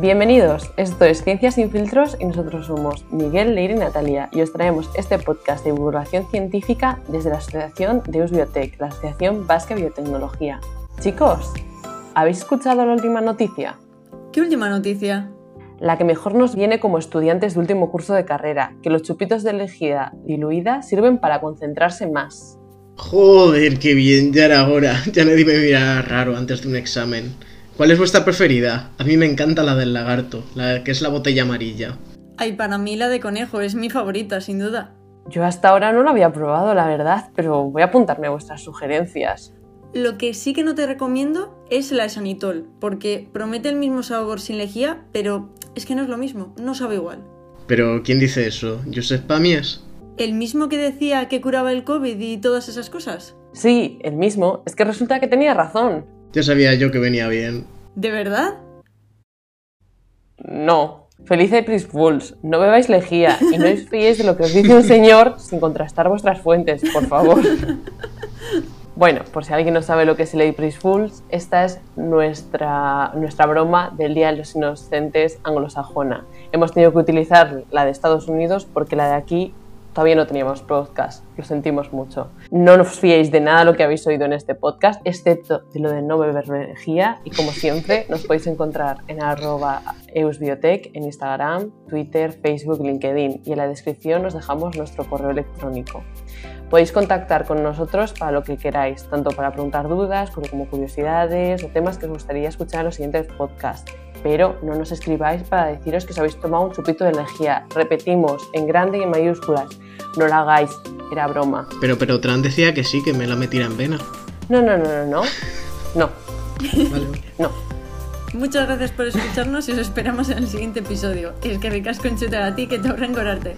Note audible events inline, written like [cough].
Bienvenidos, esto es Ciencias sin filtros y nosotros somos Miguel, Leire y Natalia y os traemos este podcast de divulgación científica desde la Asociación de Biotech, la Asociación Vasca Biotecnología. Chicos, ¿habéis escuchado la última noticia? ¿Qué última noticia? La que mejor nos viene como estudiantes de último curso de carrera, que los chupitos de lejía diluida sirven para concentrarse más. Joder, qué bien, ya era hora. [laughs] Ya nadie me mira raro antes de un examen. ¿Cuál es vuestra preferida? A mí me encanta la del lagarto, la que es la botella amarilla. Ay, para mí la de conejo es mi favorita, sin duda. Yo hasta ahora no lo había probado, la verdad, pero voy a apuntarme a vuestras sugerencias. Lo que sí que no te recomiendo es la esanitol, porque promete el mismo sabor sin lejía, pero es que no es lo mismo, no sabe igual. Pero, ¿quién dice eso? ¿Joseph Pamies? ¿El mismo que decía que curaba el COVID y todas esas cosas? Sí, el mismo. Es que resulta que tenía razón. Ya sabía yo que venía bien. ¿De verdad? No. Feliz April Fools. No bebáis lejía y no os fiéis de lo que os dice un señor sin contrastar vuestras fuentes, por favor. [laughs] Bueno, por si alguien no sabe lo que es el April Fools, esta es nuestra, nuestra broma del Día de los Inocentes anglosajona. Hemos tenido que utilizar la de Estados Unidos porque la de aquí todavía no teníamos podcast, lo sentimos mucho. No os fiéis de nada lo que habéis oído en este podcast, excepto de lo de no beber energía y como siempre [laughs] nos podéis encontrar en arroba eusbiotech en Instagram, Twitter, Facebook, LinkedIn y en la descripción os dejamos nuestro correo electrónico. Podéis contactar con nosotros para lo que queráis, tanto para preguntar dudas como curiosidades o temas que os gustaría escuchar en los siguientes podcasts pero no nos escribáis para deciros que os habéis tomado un chupito de energía. Repetimos, en grande y en mayúsculas. No lo hagáis, era broma. Pero, pero Tran decía que sí, que me la metiera en vena. No, no, no, no, no. No. Vale. No. Muchas gracias por escucharnos y os esperamos en el siguiente episodio. Y es que ricas con chutar a ti que te ahorra engorarte.